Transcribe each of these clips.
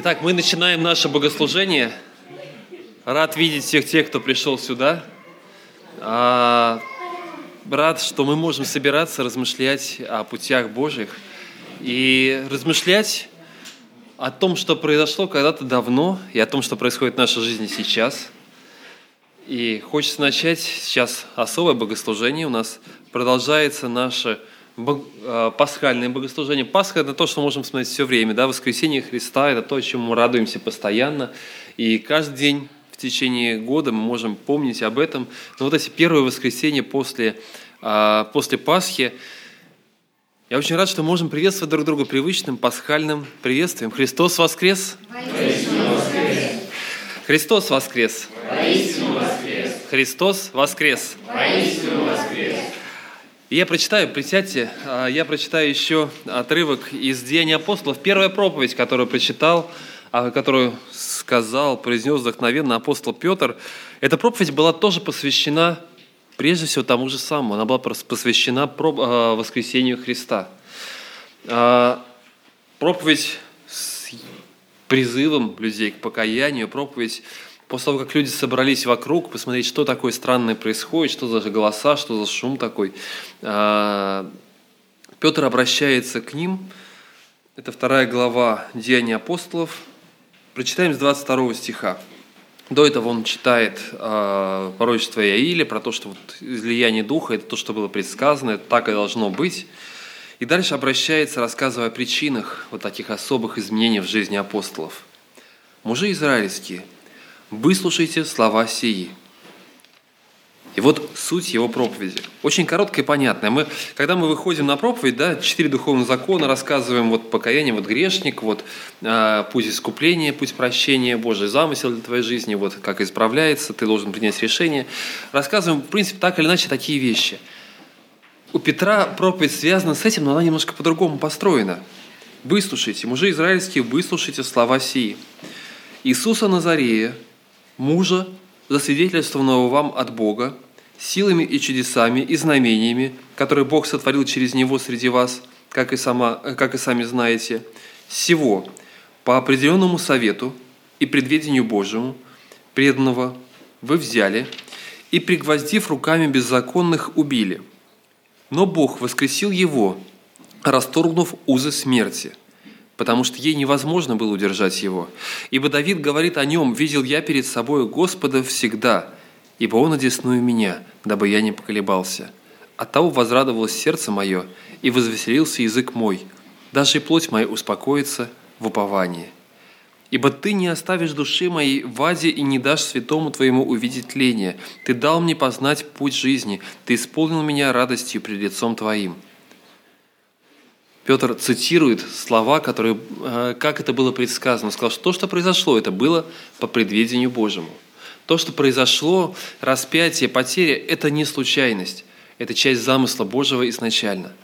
Итак, мы начинаем наше богослужение. Рад видеть всех тех, кто пришел сюда. А, рад, что мы можем собираться, размышлять о путях Божьих и размышлять о том, что произошло когда-то давно, и о том, что происходит в нашей жизни сейчас. И хочется начать сейчас особое богослужение. У нас продолжается наше пасхальное богослужение. Пасха – это то, что мы можем смотреть все время. Да? Воскресение Христа – это то, чему мы радуемся постоянно. И каждый день в течение года мы можем помнить об этом. Но вот эти первые воскресенья после, а, после Пасхи, я очень рад, что можем приветствовать друг друга привычным пасхальным приветствием. Христос воскрес! Христос воскрес! Христос воскрес! Воистину воскрес! Я прочитаю, присядьте, а, я прочитаю еще отрывок из Деяния апостолов. Первая проповедь, которую прочитал, а, которую сказал, произнес вдохновенно апостол Петр, эта проповедь была тоже посвящена прежде всего тому же самому. Она была посвящена а, воскресению Христа. Проповедь с призывом людей к покаянию, проповедь После того, как люди собрались вокруг, посмотреть, что такое странное происходит, что за голоса, что за шум такой, а, Петр обращается к ним. Это вторая глава Деяния апостолов. Прочитаем с 22 стиха. До этого он читает э, пророчество Иаиля про то, что вот излияние духа – это то, что было предсказано, это так и должно быть. И дальше обращается, рассказывая о причинах вот таких особых изменений в жизни апостолов. «Мужи израильские – выслушайте слова сии». И вот суть его проповеди. Очень короткая и понятная. Мы, когда мы выходим на проповедь, да, четыре духовных закона, рассказываем вот покаяние, вот грешник, вот э, путь искупления, путь прощения, Божий замысел для твоей жизни, вот как исправляется, ты должен принять решение. Рассказываем, в принципе, так или иначе такие вещи. У Петра проповедь связана с этим, но она немножко по-другому построена. Выслушайте, мужи израильские, выслушайте слова сии. Иисуса Назарея, мужа, засвидетельствованного вам от Бога, силами и чудесами и знамениями, которые Бог сотворил через него среди вас, как и, сама, как и сами знаете, всего по определенному совету и предведению Божьему, преданного вы взяли и, пригвоздив руками беззаконных, убили. Но Бог воскресил его, расторгнув узы смерти – потому что ей невозможно было удержать его. Ибо Давид говорит о нем, «Видел я перед собой Господа всегда, ибо Он одесную меня, дабы я не поколебался. Оттого возрадовалось сердце мое, и возвеселился язык мой, даже и плоть моя успокоится в уповании. Ибо Ты не оставишь души моей в аде и не дашь святому Твоему увидеть тление. Ты дал мне познать путь жизни, Ты исполнил меня радостью пред лицом Твоим». Петр цитирует слова, которые, э, как это было предсказано. Сказал, что то, что произошло, это было по предведению Божьему. То, что произошло, распятие, потеря, это не случайность. Это часть замысла Божьего изначально.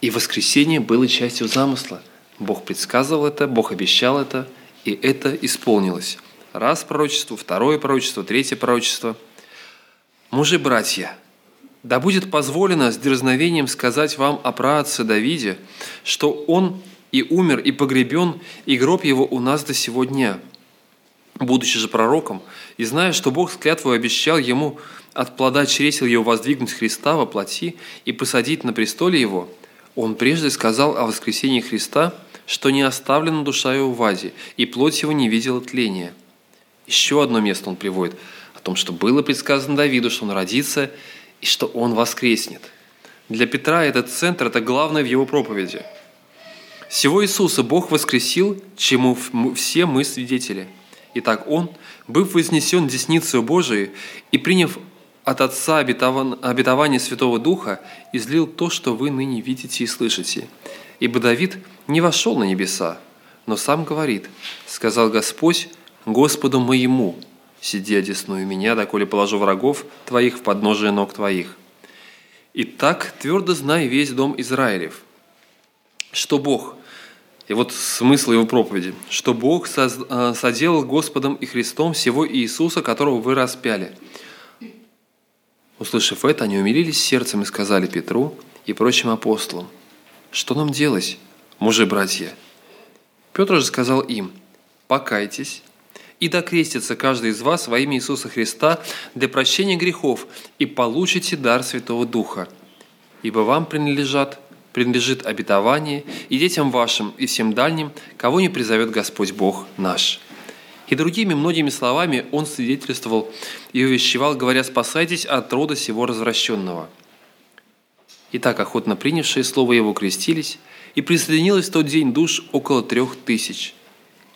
И воскресение было частью замысла. Бог предсказывал это, Бог обещал это, и это исполнилось. Раз пророчество, второе пророчество, третье пророчество. Мужи, братья – да будет позволено с дерзновением сказать вам о праотце Давиде, что он и умер, и погребен, и гроб его у нас до сего дня. Будучи же пророком, и зная, что Бог с клятвой обещал ему от плода чресел его воздвигнуть Христа во плоти и посадить на престоле его, он прежде сказал о воскресении Христа, что не оставлена душа его в аде, и плоть его не видела тления. Еще одно место он приводит о том, что было предсказано Давиду, что он родится и что Он воскреснет. Для Петра этот центр – это главное в его проповеди. Всего Иисуса Бог воскресил, чему все мы свидетели. Итак, Он, быв вознесен десницей Божией и приняв от Отца обетование Святого Духа, излил то, что вы ныне видите и слышите. Ибо Давид не вошел на небеса, но сам говорит, сказал Господь Господу моему – сиди одесную меня, доколе положу врагов твоих в подножие ног твоих. И так твердо знай весь дом Израилев, что Бог, и вот смысл его проповеди, что Бог э, соделал Господом и Христом всего Иисуса, которого вы распяли. Услышав это, они умилились сердцем и сказали Петру и прочим апостолам, что нам делать, мужи-братья? Петр же сказал им, покайтесь, и докрестится каждый из вас во имя Иисуса Христа для прощения грехов, и получите дар Святого Духа. Ибо вам принадлежат, принадлежит обетование и детям вашим, и всем дальним, кого не призовет Господь Бог наш». И другими многими словами он свидетельствовал и увещевал, говоря, «Спасайтесь от рода сего развращенного». Итак, охотно принявшие слово его крестились, и присоединилось в тот день душ около трех тысяч –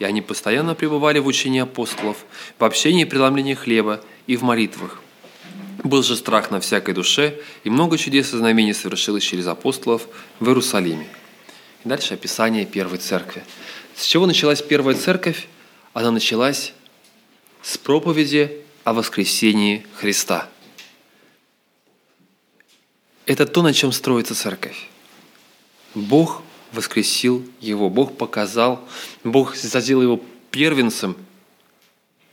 они постоянно пребывали в учении апостолов, в общении и преломлении хлеба и в молитвах. Был же страх на всякой душе, и много чудес и знамений совершилось через апостолов в Иерусалиме. И дальше описание первой церкви. С чего началась первая церковь? Она началась с проповеди о воскресении Христа. Это то, на чем строится церковь. Бог воскресил его, Бог показал, Бог сделал его первенцем.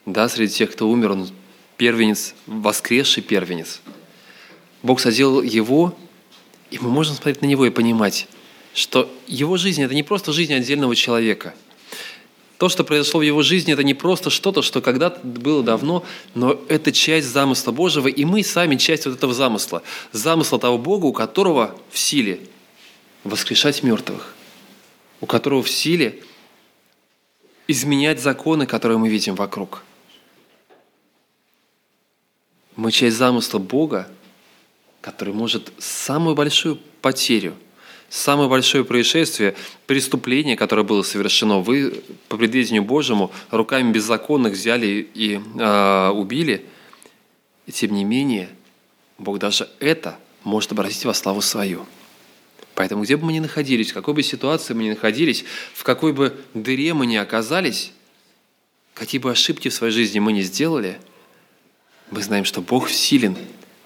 Да, среди тех, кто умер, он первенец, воскресший первенец. Бог соделал его, и мы можем смотреть на него и понимать, что его жизнь – это не просто жизнь отдельного человека. То, что произошло в его жизни, это не просто что-то, что когда-то было давно, но это часть замысла Божьего, и мы сами часть вот этого замысла. Замысла того Бога, у которого в силе воскрешать мертвых, у которого в силе изменять законы, которые мы видим вокруг. Мы часть замысла Бога, который может самую большую потерю, самое большое происшествие, преступление, которое было совершено, вы по предвидению Божьему руками беззаконных взяли и э, убили, и тем не менее Бог даже это может обратить во славу свою. Поэтому где бы мы ни находились, в какой бы ситуации мы ни находились, в какой бы дыре мы ни оказались, какие бы ошибки в своей жизни мы ни сделали, мы знаем, что Бог силен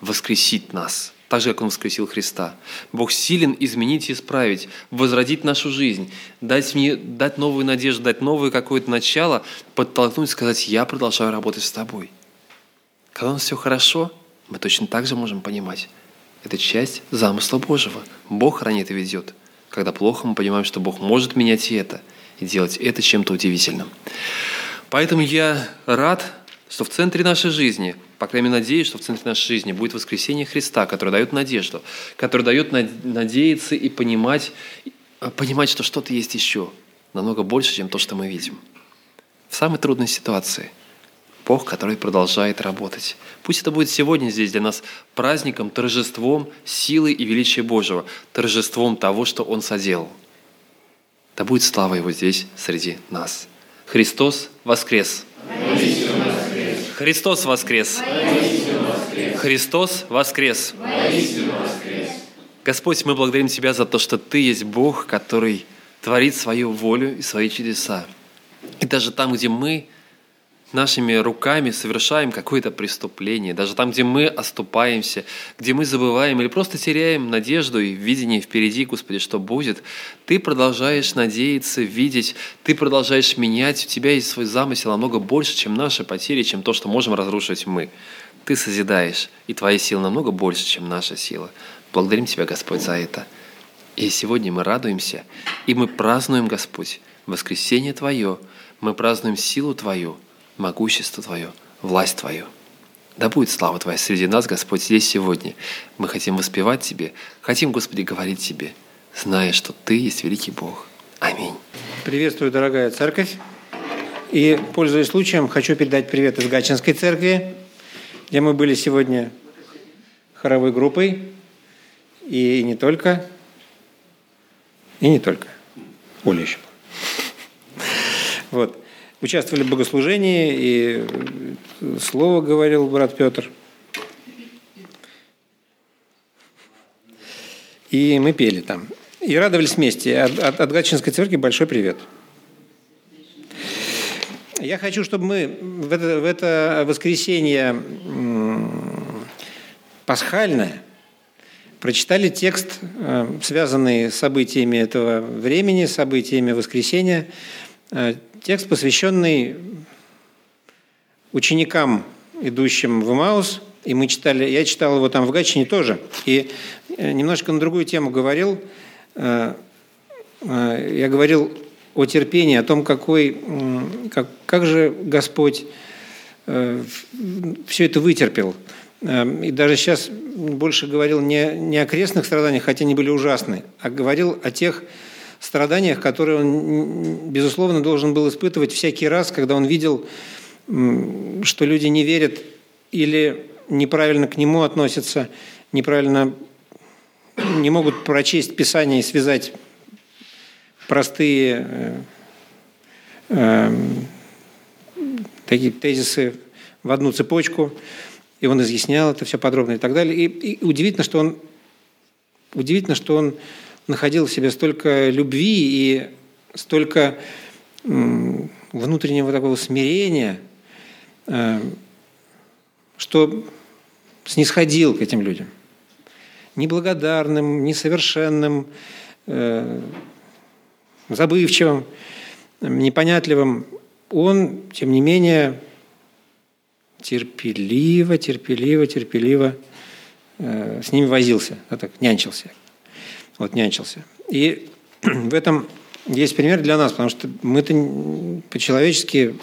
воскресить нас, так же, как Он воскресил Христа. Бог силен изменить и исправить, возродить нашу жизнь, дать мне, дать новую надежду, дать новое какое-то начало, подтолкнуть, сказать, я продолжаю работать с тобой. Когда у нас все хорошо, мы точно так же можем понимать, это часть замысла Божьего. Бог хранит и ведет. Когда плохо, мы понимаем, что Бог может менять и это, и делать это чем-то удивительным. Поэтому я рад, что в центре нашей жизни, по крайней мере, надеюсь, что в центре нашей жизни будет воскресение Христа, которое дает надежду, которое дает надеяться и понимать, понимать, что что-то есть еще, намного больше, чем то, что мы видим. В самой трудной ситуации – Бог, который продолжает работать. Пусть это будет сегодня здесь для нас праздником, торжеством силы и величия Божьего, торжеством того, что Он соделал. Да будет слава Его здесь, среди нас. Христос воскрес! Христос воскрес! Христос воскрес! Господь, мы благодарим Тебя за то, что Ты есть Бог, который творит свою волю и свои чудеса. И даже там, где мы нашими руками совершаем какое-то преступление, даже там, где мы оступаемся, где мы забываем или просто теряем надежду и видение впереди, Господи, что будет, Ты продолжаешь надеяться, видеть, Ты продолжаешь менять, у Тебя есть свой замысел намного больше, чем наши потери, чем то, что можем разрушить мы. Ты созидаешь, и Твоя сила намного больше, чем наша сила. Благодарим Тебя, Господь, за это. И сегодня мы радуемся, и мы празднуем, Господь, воскресение Твое, мы празднуем силу Твою – могущество Твое, власть Твою. Да будет слава Твоя среди нас, Господь, здесь сегодня. Мы хотим воспевать Тебе, хотим, Господи, говорить Тебе, зная, что Ты есть великий Бог. Аминь. Приветствую, дорогая церковь. И, пользуясь случаем, хочу передать привет из Гачинской церкви, где мы были сегодня хоровой группой, и не только, и не только. Оля еще. Вот участвовали в богослужении, и слово говорил брат Петр. И мы пели там. И радовались вместе. От, от, от Гатчинской церкви большой привет. Я хочу, чтобы мы в это, в это воскресенье пасхальное прочитали текст, э, связанный с событиями этого времени, событиями воскресения, э, Текст, посвященный ученикам, идущим в Маус, и мы читали, я читал его там в Гатчине тоже, и э, немножко на другую тему говорил. Э, э, я говорил о терпении, о том, какой, как, как же Господь все это вытерпел. Эм, и даже сейчас больше говорил не, не о крестных страданиях, хотя они были ужасны, а говорил о тех которые он, безусловно, должен был испытывать всякий раз, когда он видел, что люди не верят или неправильно к нему относятся, неправильно не могут прочесть Писание и связать простые э, э, такие тезисы в одну цепочку, и он изъяснял это все подробно и так далее. И, и удивительно, что он удивительно, что он находил в себе столько любви и столько внутреннего такого смирения, э, что снисходил к этим людям. Неблагодарным, несовершенным, э, забывчивым, непонятливым. Он, тем не менее, терпеливо, терпеливо, терпеливо э, с ними возился, так, нянчился вот нянчился. И в этом есть пример для нас, потому что мы-то по-человечески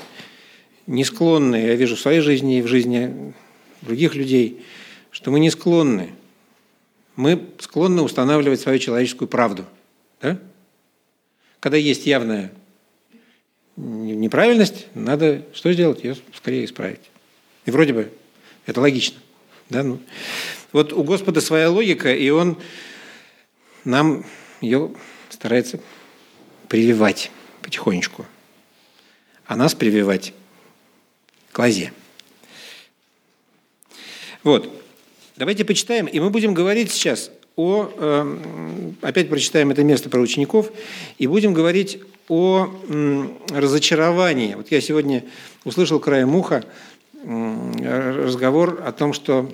не склонны, я вижу в своей жизни и в жизни других людей, что мы не склонны. Мы склонны устанавливать свою человеческую правду. Да? Когда есть явная неправильность, надо что сделать? Ее скорее исправить. И вроде бы это логично. Да? Ну, вот у Господа своя логика, и Он нам ее старается прививать потихонечку, а нас прививать к лозе. Вот. Давайте почитаем, и мы будем говорить сейчас о... Э, опять прочитаем это место про учеников, и будем говорить о разочаровании. Вот я сегодня услышал краем уха разговор о том, что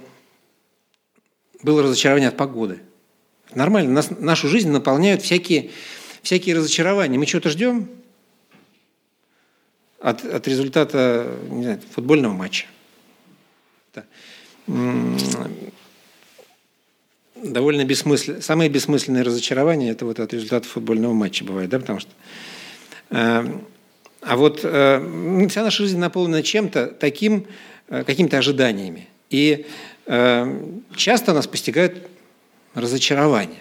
было разочарование от погоды – Нормально. Нас, нашу жизнь наполняют всякие, всякие разочарования. Мы что-то ждем от, от результата не знаю, футбольного матча. Да. Довольно бессмысленно. Самое бессмысленное разочарование – это вот от результата футбольного матча бывает, да, потому что… Э, а вот э, вся наша жизнь наполнена чем-то таким, э, какими-то ожиданиями. И часто нас постигают разочарование.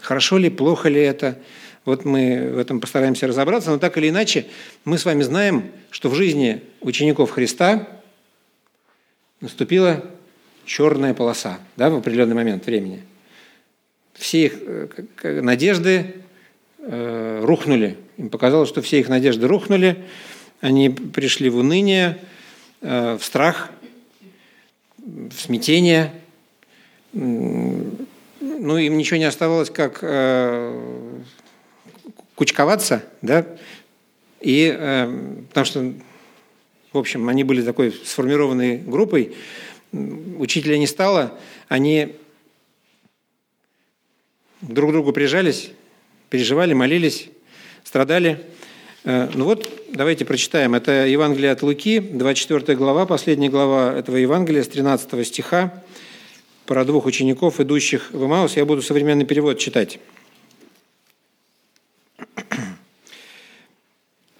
Хорошо ли, плохо ли это? Вот мы в этом постараемся разобраться, но так или иначе мы с вами знаем, что в жизни учеников Христа наступила черная полоса да, в определенный момент времени. Все их э, надежды э, рухнули. Им показалось, что все их надежды рухнули. Они пришли в уныние, э, в страх, в смятение ну, им ничего не оставалось, как э, кучковаться, да, и э, потому что, в общем, они были такой сформированной группой, учителя не стало, они друг к другу прижались, переживали, молились, страдали. Э, ну вот, давайте прочитаем. Это Евангелие от Луки, 24 глава, последняя глава этого Евангелия с 13 стиха про двух учеников, идущих в Имаус. Я буду современный перевод читать.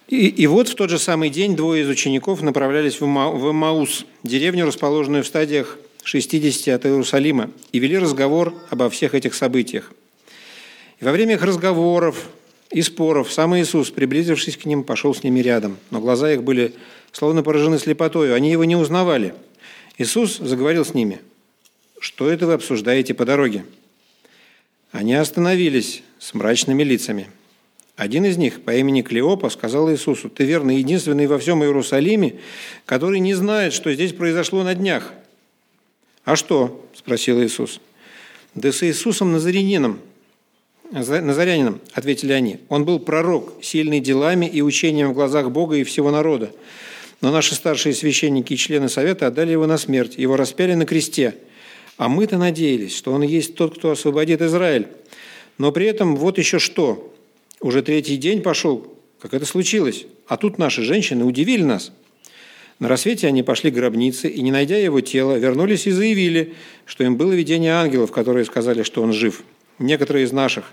И, и вот в тот же самый день двое из учеников направлялись в, Ма, в Маус, деревню, расположенную в стадиях 60 от Иерусалима, и вели разговор обо всех этих событиях. И во время их разговоров и споров сам Иисус, приблизившись к ним, пошел с ними рядом, но глаза их были словно поражены слепотою, они его не узнавали. Иисус заговорил с ними – что это вы обсуждаете по дороге?» Они остановились с мрачными лицами. Один из них по имени Клеопа сказал Иисусу, «Ты верно единственный во всем Иерусалиме, который не знает, что здесь произошло на днях». «А что?» – спросил Иисус. «Да с Иисусом Назарянином, Назарянином», – ответили они. «Он был пророк, сильный делами и учением в глазах Бога и всего народа. Но наши старшие священники и члены совета отдали его на смерть, его распяли на кресте – а мы-то надеялись, что он есть тот, кто освободит Израиль. Но при этом вот еще что. Уже третий день пошел, как это случилось. А тут наши женщины удивили нас. На рассвете они пошли к гробнице и, не найдя его тело, вернулись и заявили, что им было видение ангелов, которые сказали, что он жив. Некоторые из наших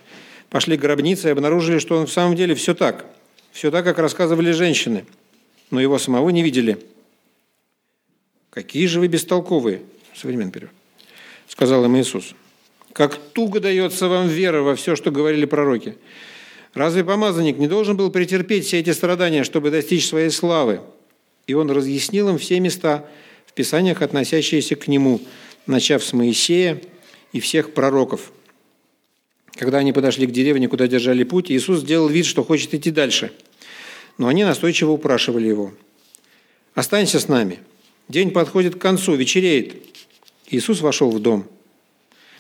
пошли к гробнице и обнаружили, что он в самом деле все так. Все так, как рассказывали женщины, но его самого не видели. «Какие же вы бестолковые!» Современный перевод. Сказал им Иисус. «Как туго дается вам вера во все, что говорили пророки. Разве помазанник не должен был претерпеть все эти страдания, чтобы достичь своей славы?» И он разъяснил им все места в Писаниях, относящиеся к нему, начав с Моисея и всех пророков. Когда они подошли к деревне, куда держали путь, Иисус сделал вид, что хочет идти дальше. Но они настойчиво упрашивали его. «Останься с нами. День подходит к концу, вечереет». Иисус вошел в дом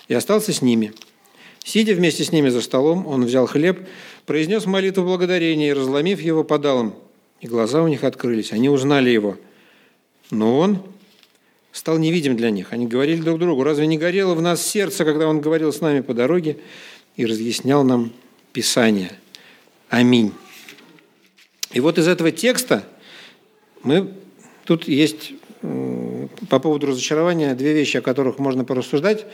и остался с ними. Сидя вместе с ними за столом, он взял хлеб, произнес молитву благодарения и, разломив его, подал им. И глаза у них открылись. Они узнали его. Но он стал невидим для них. Они говорили друг другу, разве не горело в нас сердце, когда он говорил с нами по дороге и разъяснял нам Писание? Аминь. И вот из этого текста мы тут есть по поводу разочарования две вещи, о которых можно порассуждать.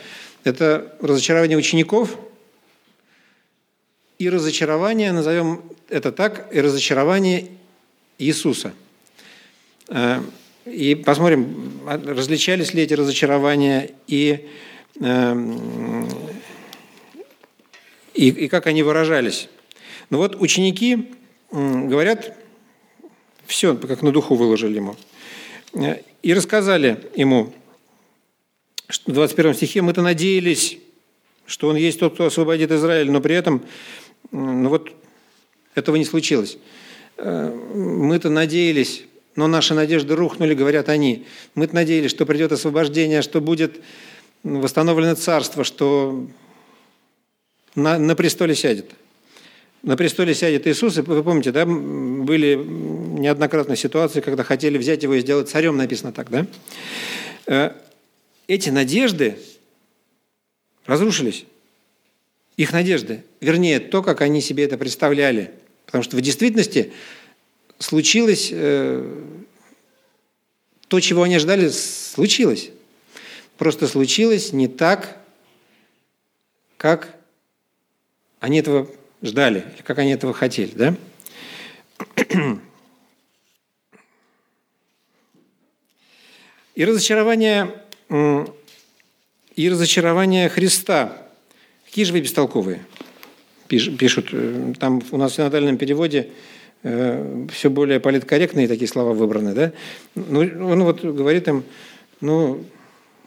Это разочарование учеников и разочарование, назовем это так, и разочарование Иисуса. Э, и посмотрим, различались ли эти разочарования и, эм, и, и как они выражались. Ну вот ученики говорят, все, как на духу выложили ему. И рассказали ему, что в 21 стихе мы-то надеялись, что он есть тот, кто освободит Израиль, но при этом ну вот, этого не случилось. Э, мы-то надеялись, но наши надежды рухнули, говорят они. Мы-то надеялись, что придет освобождение, что будет восстановлено царство, что на, на престоле сядет. На престоле сядет Иисус, и вы помните, да, были неоднократно ситуации, когда хотели взять его и сделать царем, написано так, да? Э, эти надежды разрушились. Их надежды, вернее, то, как они себе это представляли. Потому что в действительности случилось э, то, чего они ждали, случилось. Просто случилось не так, как они этого ждали, как они этого хотели. Да? И разочарование, и разочарование Христа. Какие же вы бестолковые? Пишут, э, там у нас в синодальном переводе Э, все более политкорректные такие слова выбраны, да? Ну, он вот говорит им, ну,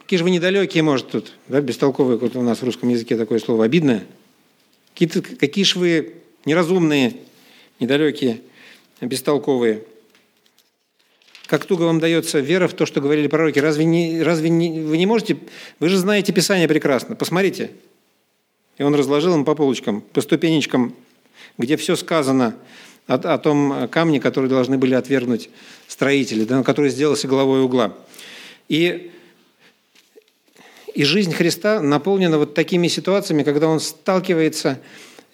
какие же вы недалекие, может, тут, да, бестолковые, вот у нас в русском языке такое слово обидное. Какие, какие же вы неразумные, недалекие, бестолковые. Как туго вам дается вера в то, что говорили пророки. Разве, не, разве не, вы не можете... Вы же знаете Писание прекрасно. Посмотрите. И он разложил им по полочкам, по ступенечкам, где все сказано о, о том камне, который должны были отвергнуть строители, да, который сделался головой угла. И, и жизнь Христа наполнена вот такими ситуациями, когда он сталкивается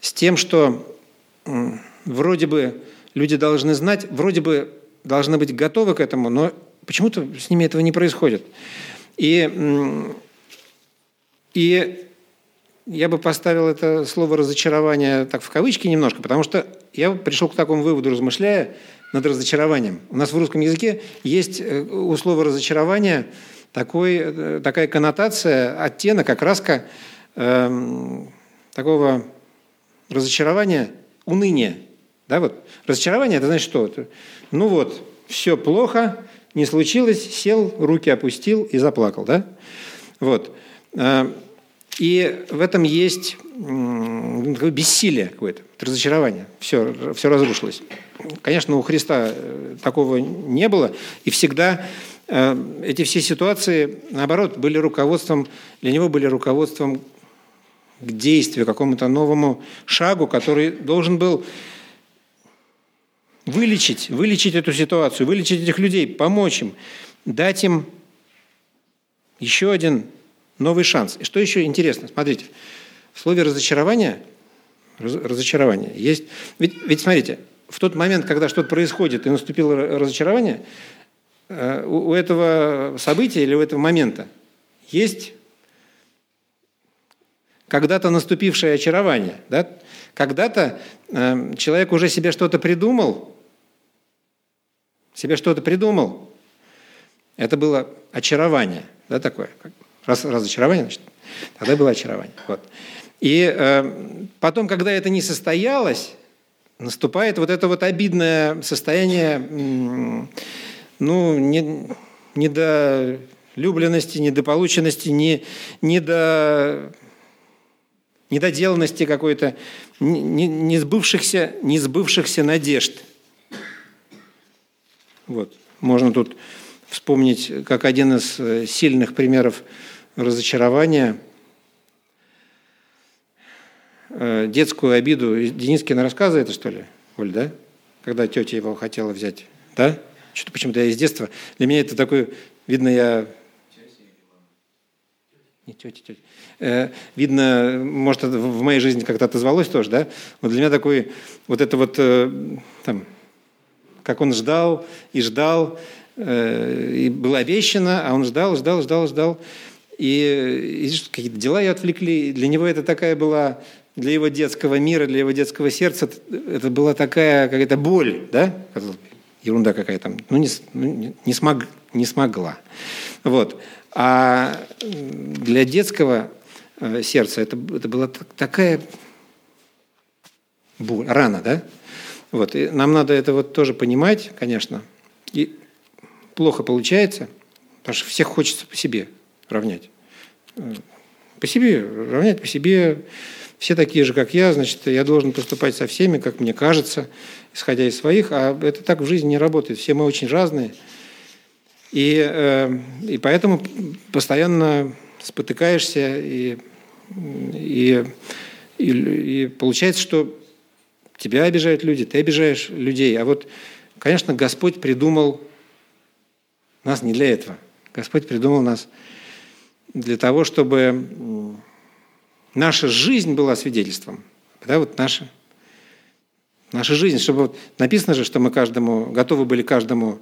с тем, что вроде бы люди должны знать, вроде бы должны быть готовы к этому, но почему-то с ними этого не происходит. И, и я бы поставил это слово разочарование так в кавычки немножко, потому что я пришел к такому выводу, размышляя над разочарованием. У нас в русском языке есть э, у слова разочарование такой, э, такая коннотация, оттенок, окраска э, такого разочарования, уныния. Да, вот. Разочарование – это значит что? Ну вот, все плохо, не случилось, сел, руки опустил и заплакал. Да? Вот. Э, и в этом есть бессилие какое-то, разочарование. Все, все разрушилось. Конечно, у Христа э, такого не было. И всегда эти все ситуации, наоборот, были руководством, для него были руководством к действию, к какому-то новому шагу, который должен был вылечить, вылечить эту ситуацию, вылечить этих людей, помочь им, дать им еще один новый шанс. И что еще интересно, смотрите, в слове разочарование, разочарование есть, ведь, ведь смотрите, в тот момент, когда что-то происходит и наступило разочарование, э, у этого события или у этого момента есть когда-то наступившее очарование. Да? Когда-то э, человек уже себе что-то придумал, себе что-то придумал, это было очарование, да, такое. Раз, разочарование, значит, тогда было очарование. Вот. И э, потом, когда это не состоялось, наступает вот это вот обидное состояние, ну, не, недолюбленности, недополученности, не, недо, недоделанности какой-то, не, не, сбывшихся, не сбывшихся надежд. Вот. Можно тут вспомнить, как один из э, сильных примеров разочарования э, детскую обиду. Денискина рассказы это, что ли, Оль, да? Когда тетя его хотела взять, да? Что-то почему-то я из детства. Для меня это такой, видно, я... Не тетя, тетя. Э, видно, может, в моей жизни как-то отозвалось тоже, да? Вот для меня такой, вот это вот, э, там, как он ждал и ждал, э, и было обещано, а он ждал, ждал, ждал, ждал. И, и какие-то дела ее отвлекли. Для него это такая была, для его детского мира, для его детского сердца, это была такая какая-то боль, да? Ерунда какая то Ну, не, ну, не, смог, не смогла. Вот. А для детского э, сердца это, это была такая боль, рана, да? Вот. И нам надо это вот тоже понимать, конечно. И плохо получается, потому что всех хочется по себе равнять. По себе, равнять по себе. Все такие же, как я, значит, я должен поступать со всеми, как мне кажется, исходя из своих, а это так в жизни не работает. Все мы очень разные. И, э, и поэтому постоянно спотыкаешься, и, и, и, и получается, что тебя обижают люди, ты обижаешь людей. А вот, конечно, Господь придумал нас не для этого. Господь придумал нас для того, чтобы наша жизнь была свидетельством. Да, вот наша, наша жизнь, чтобы вот написано же, что мы каждому, готовы были каждому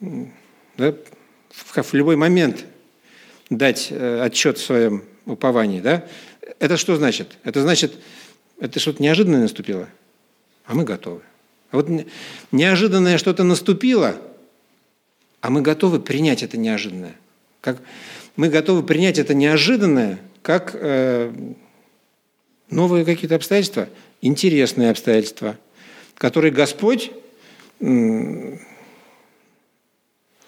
да, в, в любой момент дать э, отчет в своем уповании. Да? Это что значит? Это значит, это что-то неожиданное наступило, а мы готовы. А вот неожиданное что-то наступило, а мы готовы принять это неожиданное. Как, мы готовы принять это неожиданное как э, новые какие-то обстоятельства, интересные обстоятельства, которые Господь э,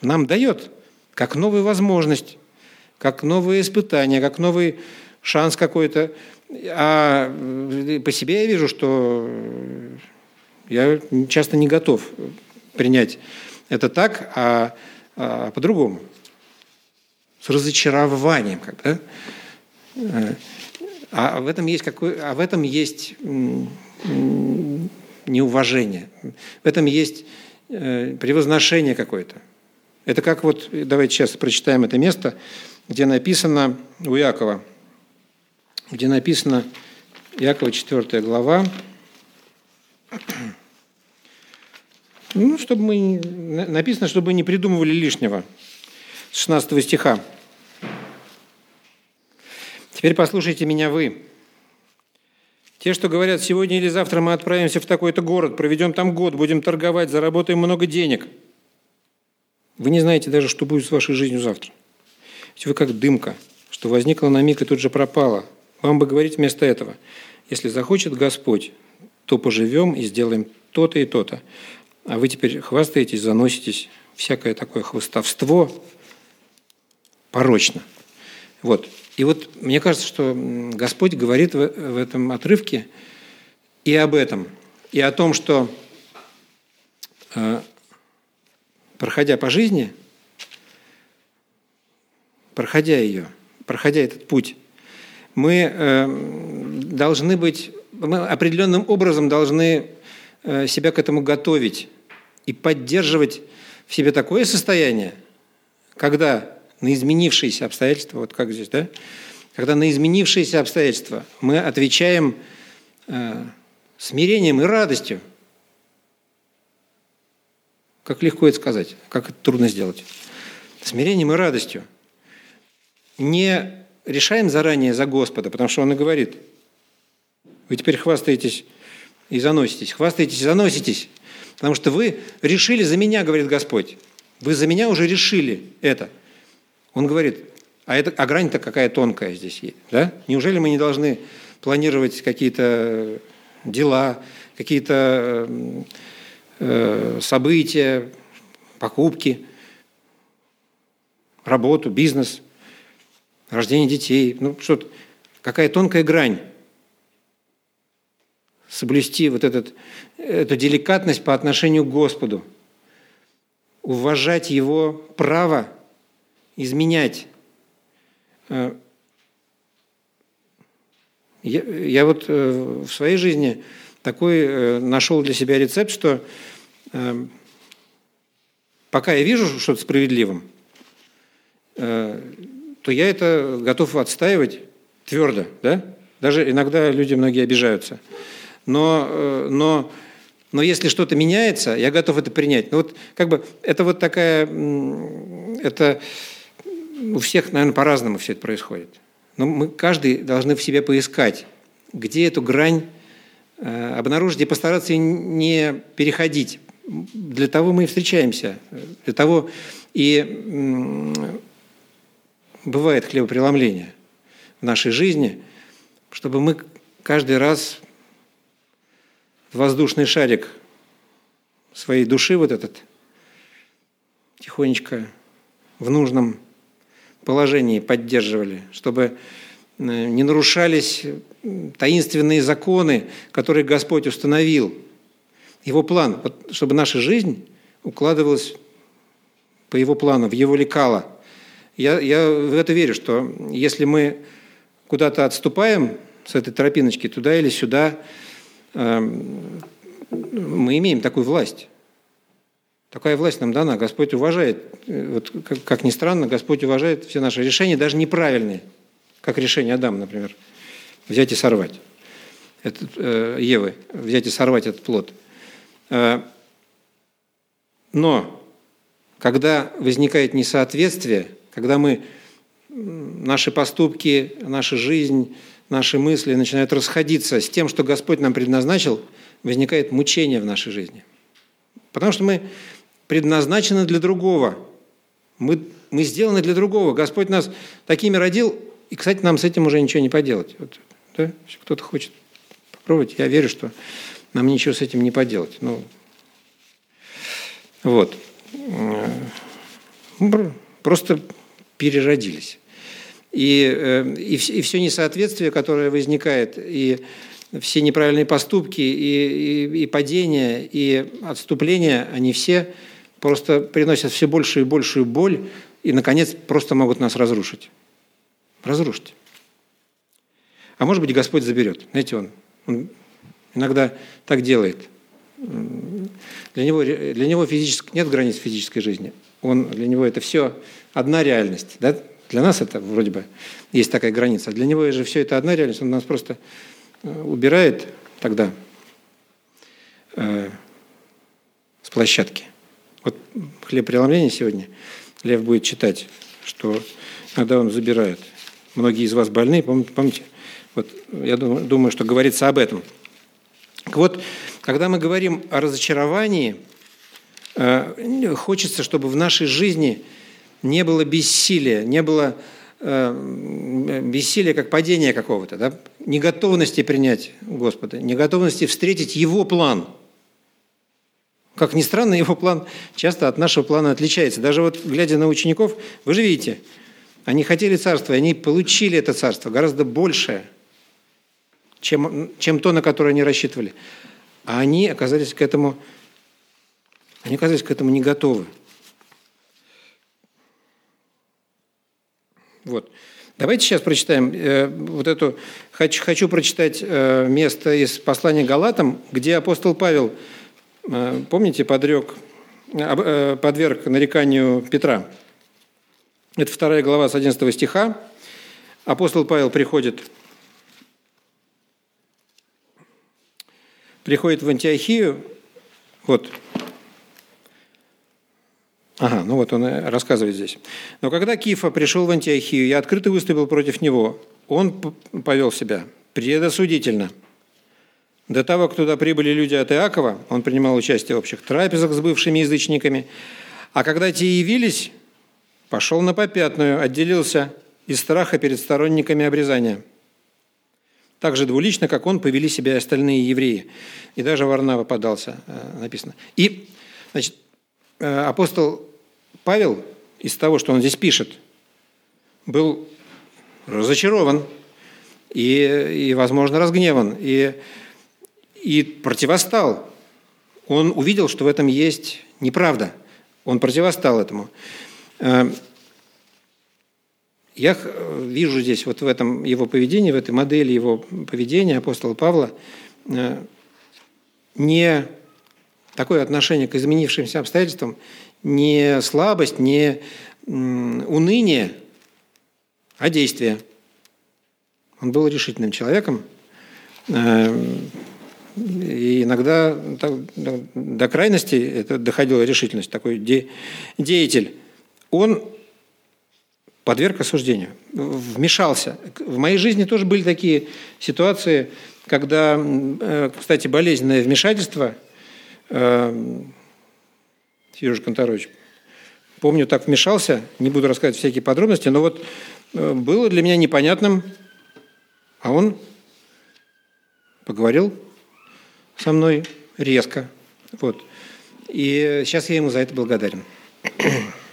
нам дает как новую возможность, как новые испытания, как новый шанс какой-то. А э, по себе я вижу, что я часто не готов принять это так, а, а по-другому с разочарованием. Как, да? Э, а в этом есть, какой, а в этом есть неуважение, в этом есть э, превозношение какое-то. Это как вот, давайте сейчас прочитаем это место, где написано у Якова, где написано Якова 4 глава, ну, чтобы мы, написано, чтобы не придумывали лишнего, с 16 стиха. Теперь послушайте меня вы. Те, что говорят, сегодня или завтра мы отправимся в такой-то город, проведем там год, будем торговать, заработаем много денег. Вы не знаете даже, что будет с вашей жизнью завтра. Ведь вы как дымка, что возникла на миг и тут же пропала. Вам бы говорить вместо этого, если захочет Господь, то поживем и сделаем то-то и то-то. А вы теперь хвастаетесь, заноситесь, всякое такое хвостовство порочно. Вот. И вот мне кажется, что Господь говорит в, в этом отрывке и об этом, и о том, что э, проходя по жизни, проходя ее, проходя этот путь, мы э, должны быть, мы определенным образом должны э, себя к этому готовить и поддерживать в себе такое состояние, когда на изменившиеся обстоятельства, вот как здесь, да? Когда на изменившиеся обстоятельства мы отвечаем э, смирением и радостью. Как легко это сказать, как это трудно сделать. Смирением и радостью. Не решаем заранее за Господа, потому что Он и говорит, вы теперь хвастаетесь и заноситесь, хвастаетесь и заноситесь. Потому что вы решили за меня, говорит Господь. Вы за меня уже решили это. Он говорит, а, это, а грань-то какая тонкая здесь есть. Да? Неужели мы не должны планировать какие-то дела, какие-то э, события, покупки, работу, бизнес, рождение детей. Ну, что какая тонкая грань соблюсти вот этот, эту деликатность по отношению к Господу, уважать Его право изменять. Э, я, я вот э, в своей жизни такой э, нашел для себя рецепт, что пока я вижу что-то справедливым, то я это готов отстаивать твердо, да? Даже иногда люди многие обижаются но, но, но если что-то меняется, я готов это принять. Ну вот как бы это вот такая, это у всех, наверное, по-разному все это происходит. Но мы каждый должны в себе поискать, где эту грань э, обнаружить и постараться не переходить. Для того мы и встречаемся. Для того и бывает хлебопреломление в нашей жизни, чтобы мы каждый раз воздушный шарик своей души вот этот тихонечко в нужном положении поддерживали, чтобы э, не нарушались таинственные законы, которые Господь установил. Его план, чтобы наша жизнь укладывалась по Его плану, в Его лекало. Я, я в это верю, что если мы куда-то отступаем с этой тропиночки туда или сюда, Эм, мы имеем такую власть. Такая власть нам дана. Господь уважает, э, вот как, как ни странно, Господь уважает все наши решения, даже неправильные, как решение Адама, например, взять и сорвать этот, э, Евы, взять и сорвать этот плод. Э, но когда возникает несоответствие, когда мы, наши поступки, наша жизнь наши мысли начинают расходиться с тем, что Господь нам предназначил, возникает мучение в нашей жизни. Потому что мы предназначены для другого. Мы, мы сделаны для другого. Господь нас такими родил, и, кстати, нам с этим уже ничего не поделать. Вот, да? Кто-то хочет попробовать, я верю, что нам ничего с этим не поделать. Ну, вот. Просто переродились. И, э, и, и все несоответствие, которое возникает, и все неправильные поступки, и, и, и падения, и отступления, они все просто приносят все большую и большую боль, и, наконец, просто могут нас разрушить. Разрушить. А может быть, Господь заберет. Знаете, Он, он иногда так делает. Для него, для него физически, нет границ физической жизни. Он, для него это все одна реальность. Да? Для нас это вроде бы есть такая граница. Для него же все это одна реальность. Он нас просто э, убирает тогда э, с площадки. Вот хлеб преломления сегодня Лев будет читать, что иногда он забирает. Многие из вас больны, помните? Вот я думаю, что говорится об этом. Вот, когда мы говорим о разочаровании, э, хочется, чтобы в нашей жизни – не было бессилия, не было э, бессилия как падения какого-то, да? неготовности принять Господа, неготовности встретить Его план. Как ни странно, Его план часто от нашего плана отличается. Даже вот глядя на учеников, вы же видите, они хотели царство, и они получили это царство гораздо большее, чем, чем то, на которое они рассчитывали. А они оказались к этому, они оказались к этому не готовы. Вот. Давайте сейчас прочитаем э, вот эту. Хочу, хочу прочитать э, место из послания Галатам, где апостол Павел, помните, подрек, э, подверг нареканию Петра. Это вторая глава с 11 стиха. Апостол Павел приходит, приходит в Антиохию. Вот, Ага, ну вот он рассказывает здесь. Но когда Кифа пришел в Антиохию, я открыто выступил против него. Он повел себя предосудительно. До того, как туда прибыли люди от Иакова, он принимал участие в общих трапезах с бывшими язычниками. А когда те явились, пошел на попятную, отделился из страха перед сторонниками обрезания. Так же двулично, как он, повели себя остальные евреи. И даже Варнава подался, э, написано. И, значит, э, апостол Павел из того, что он здесь пишет, был разочарован и, и возможно, разгневан. И и противостал. Он увидел, что в этом есть неправда. Он противостал этому. Э, я вижу здесь, вот в этом его поведении, в этой модели его поведения апостола Павла, э, не такое отношение к изменившимся обстоятельствам, не слабость, не уныние, а действие. Он был решительным человеком, э, и иногда до крайности это доходила решительность, такой де, деятель. Он подверг осуждению, вмешался. В моей жизни тоже были такие ситуации, когда, э, кстати, болезненное вмешательство, э, Сережа Конторович, помню, так вмешался, не буду рассказывать всякие подробности, но вот э, было для меня непонятным, а он поговорил со мной резко. Вот. И сейчас я ему за это благодарен.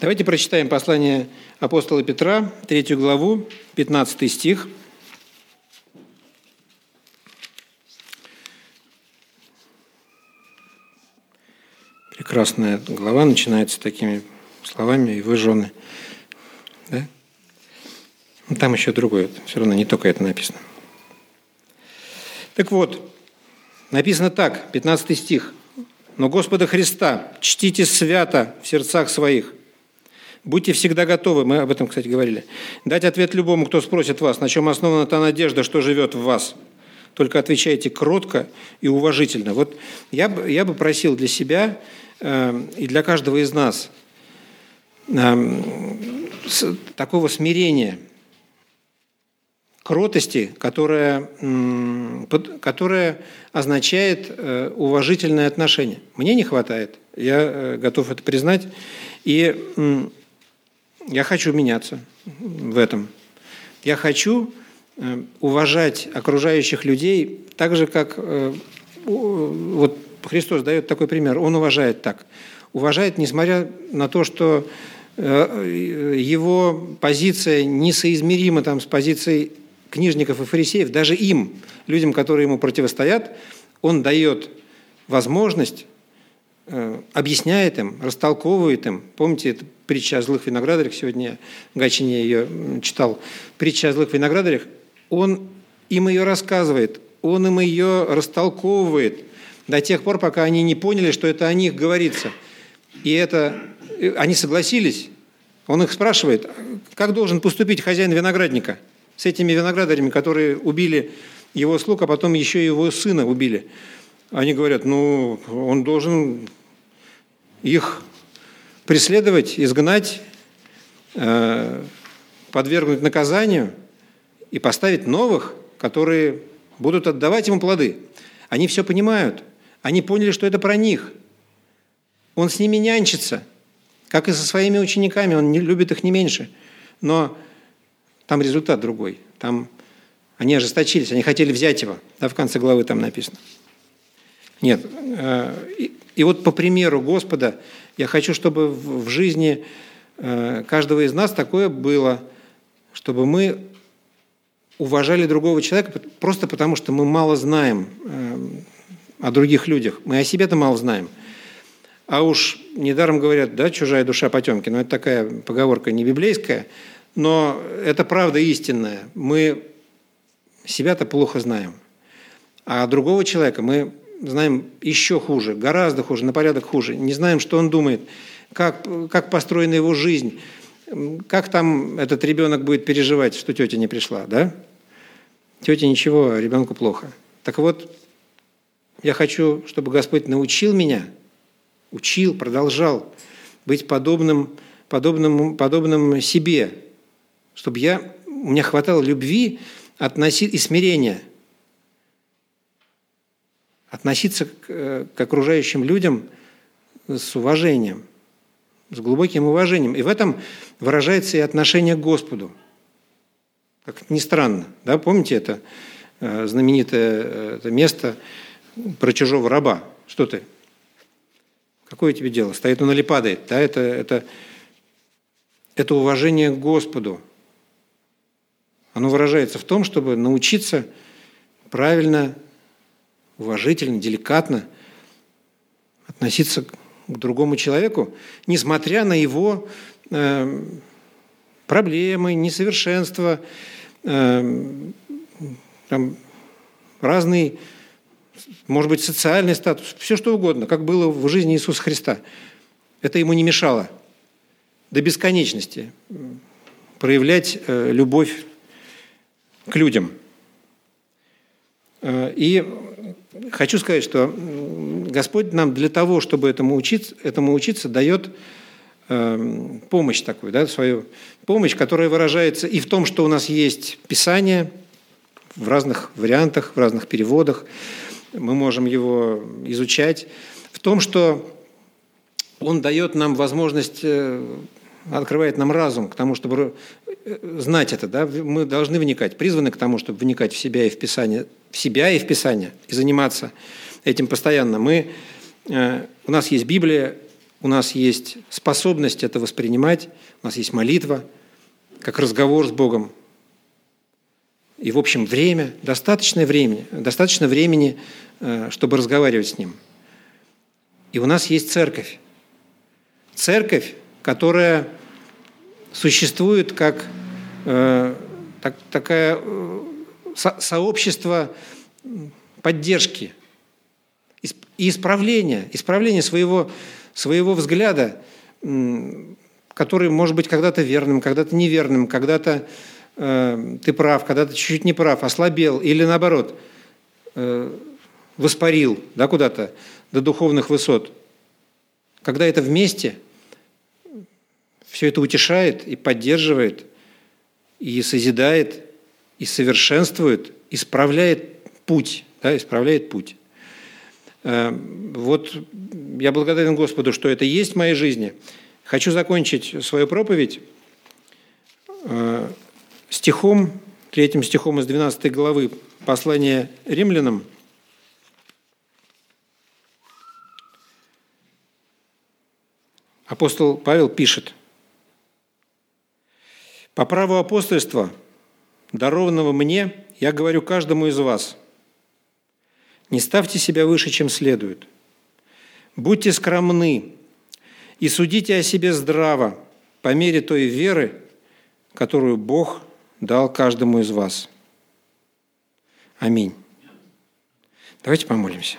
Давайте прочитаем послание апостола Петра, третью главу, 15 стих. Прекрасная глава начинается такими словами, и вы жены. Ну, там еще другое, все равно не только это написано. Так вот, написано так, 15 стих. «Но Господа Христа чтите свято в сердцах своих, Будьте всегда готовы, мы об этом, кстати, говорили, дать ответ любому, кто спросит вас, на чем основана та надежда, что живет в вас. Только отвечайте кротко и уважительно. Вот я бы, я бы просил для себя э, и для каждого из нас э, с, такого смирения – кротости, которая, которая означает э, уважительное отношение. Мне не хватает, я э, готов это признать, и я хочу меняться в этом. Я хочу э, уважать окружающих людей так же, как вот Христос дает такой пример, Он уважает так. Уважает, несмотря на то, что его позиция несоизмерима там, с позицией книжников и фарисеев, даже им, людям, которые ему противостоят, он дает возможность, э, объясняет им, растолковывает им. Помните, это притча о злых виноградарях, сегодня Гачине ее читал, притча о злых виноградарях, он им ее рассказывает, он им ее растолковывает до тех пор, пока они не поняли, что это о них говорится. И это э, они согласились. Он их спрашивает, как должен поступить хозяин виноградника – с этими виноградарями, которые убили его слуг, а потом еще его сына убили. Они говорят, ну, он должен их преследовать, изгнать, э, подвергнуть наказанию и поставить новых, которые будут отдавать ему плоды. Они все понимают. Они поняли, что это про них. Он с ними нянчится, как и со своими учениками. Он не любит их не меньше. Но там результат другой. Там они ожесточились, они хотели взять его. Да, в конце главы там написано. Нет. Э, и, и вот по примеру Господа я хочу, чтобы в жизни э, каждого из нас такое было, чтобы мы уважали другого человека просто потому, что мы мало знаем э, о других людях. Мы о себе-то мало знаем. А уж недаром говорят, да, чужая душа потемки. Но это такая поговорка не библейская – но это правда истинная. Мы себя-то плохо знаем. А другого человека мы знаем еще хуже, гораздо хуже, на порядок хуже. Не знаем, что он думает, как, как построена его жизнь, как там этот ребенок будет переживать, что тетя не пришла, да? Тетя ничего, ребенку плохо. Так вот, я хочу, чтобы Господь научил меня, учил, продолжал быть подобным, подобным, подобным себе, чтобы я, у меня хватало любви относить, и смирения относиться к, к окружающим людям с уважением, с глубоким уважением. И в этом выражается и отношение к Господу. Как ни странно, да, помните это э, знаменитое э, это место про чужого раба? Что ты? Какое тебе дело? Стоит он или падает? Да, это, это, это уважение к Господу. Оно выражается в том, чтобы научиться правильно, уважительно, деликатно относиться к другому человеку, несмотря на его э, проблемы, несовершенства, э, там, разный, может быть, социальный статус, все что угодно, как было в жизни Иисуса Христа. Это ему не мешало до бесконечности проявлять э, любовь к людям. Э, и хочу сказать, что Господь нам для того, чтобы этому учиться, этому учиться дает э, помощь такую, да, свою помощь, которая выражается и в том, что у нас есть Писание в разных вариантах, в разных переводах, мы можем его изучать, в том, что он дает нам возможность открывает нам разум к тому, чтобы э, знать это. Да? Мы должны вникать, призваны к тому, чтобы вникать в себя и в Писание, в себя и в Писание, и заниматься этим постоянно. Мы, э, у нас есть Библия, у нас есть способность это воспринимать, у нас есть молитва, как разговор с Богом. И, в общем, время, достаточное времени, достаточно времени, э, чтобы разговаривать с Ним. И у нас есть церковь. Церковь, которая существует как э, так, такое э, со, сообщество поддержки и исправления, исправления своего, своего взгляда, который может быть когда-то верным, когда-то неверным, когда-то э, ты прав, когда-то чуть-чуть не прав, ослабел или наоборот э, воспарил да, куда-то до духовных высот. Когда это вместе – все это утешает и поддерживает, и созидает, и совершенствует, исправляет путь, да, исправляет путь. Э, вот я благодарен Господу, что это есть в моей жизни. Хочу закончить свою проповедь э, стихом, третьим стихом из 12 главы послания римлянам. Апостол Павел пишет, по праву апостольства, дарованного мне, я говорю каждому из вас, не ставьте себя выше, чем следует. Будьте скромны и судите о себе здраво по мере той веры, которую Бог дал каждому из вас. Аминь. Давайте помолимся.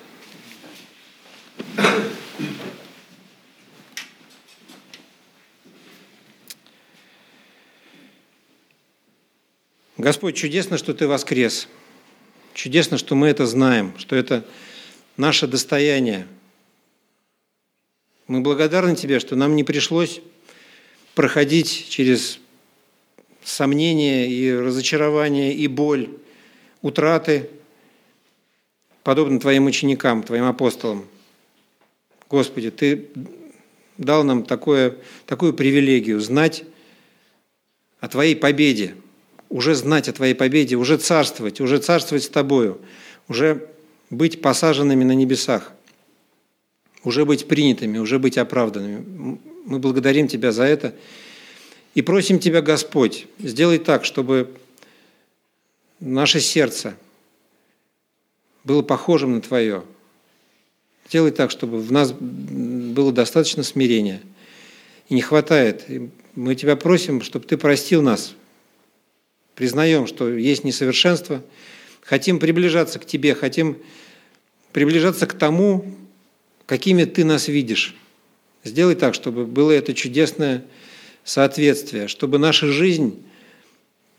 Господь, чудесно, что Ты воскрес. Чудесно, что мы это знаем, что это наше достояние. Мы благодарны Тебе, что нам не пришлось проходить через сомнения и разочарование, и боль, утраты, подобно Твоим ученикам, Твоим апостолам. Господи, Ты дал нам такое, такую привилегию знать о Твоей победе – уже знать о Твоей победе, уже царствовать, уже царствовать с Тобою, уже быть посаженными на небесах, уже быть принятыми, уже быть оправданными. Мы благодарим Тебя за это и просим Тебя, Господь, сделай так, чтобы наше сердце было похожим на Твое. Сделай так, чтобы в нас было достаточно смирения. И не хватает. мы Тебя просим, чтобы Ты простил нас признаем, что есть несовершенство, хотим приближаться к Тебе, хотим приближаться к тому, какими Ты нас видишь. Сделай так, чтобы было это чудесное соответствие, чтобы наша жизнь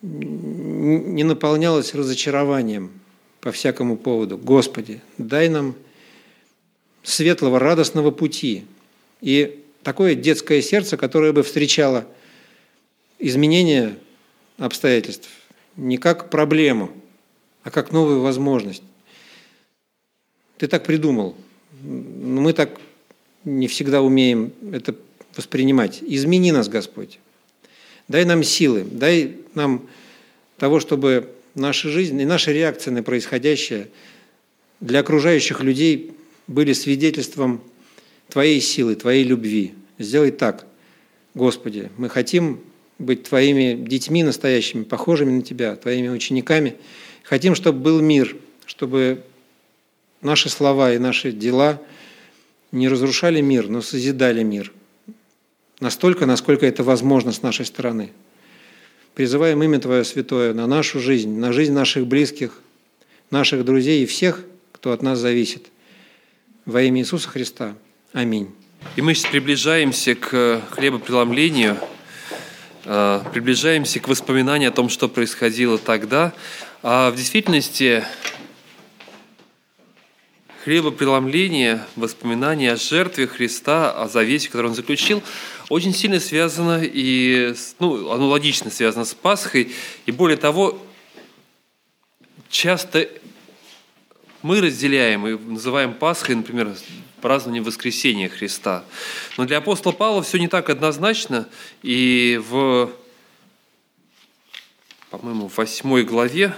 не наполнялась разочарованием по всякому поводу. Господи, дай нам светлого, радостного пути и такое детское сердце, которое бы встречало изменения обстоятельств не как проблему, а как новую возможность. Ты так придумал. Мы так не всегда умеем это воспринимать. Измени нас, Господь. Дай нам силы, дай нам того, чтобы наша жизнь и наша реакция на происходящее для окружающих людей были свидетельством Твоей силы, Твоей любви. Сделай так, Господи. Мы хотим быть Твоими детьми настоящими, похожими на Тебя, Твоими учениками. Хотим, чтобы был мир, чтобы наши слова и наши дела не разрушали мир, но созидали мир. Настолько, насколько это возможно с нашей стороны. Призываем имя Твое Святое на нашу жизнь, на жизнь наших близких, наших друзей и всех, кто от нас зависит. Во имя Иисуса Христа. Аминь. И мы сейчас приближаемся к хлебопреломлению, приближаемся к воспоминанию о том, что происходило тогда. А в действительности хлебопреломление, воспоминание о жертве Христа, о завете, который он заключил, очень сильно связано и, ну, оно логично связано с Пасхой. И более того, часто мы разделяем и называем Пасхой, например, празднование воскресения Христа. Но для апостола Павла все не так однозначно, и в, по-моему, восьмой главе,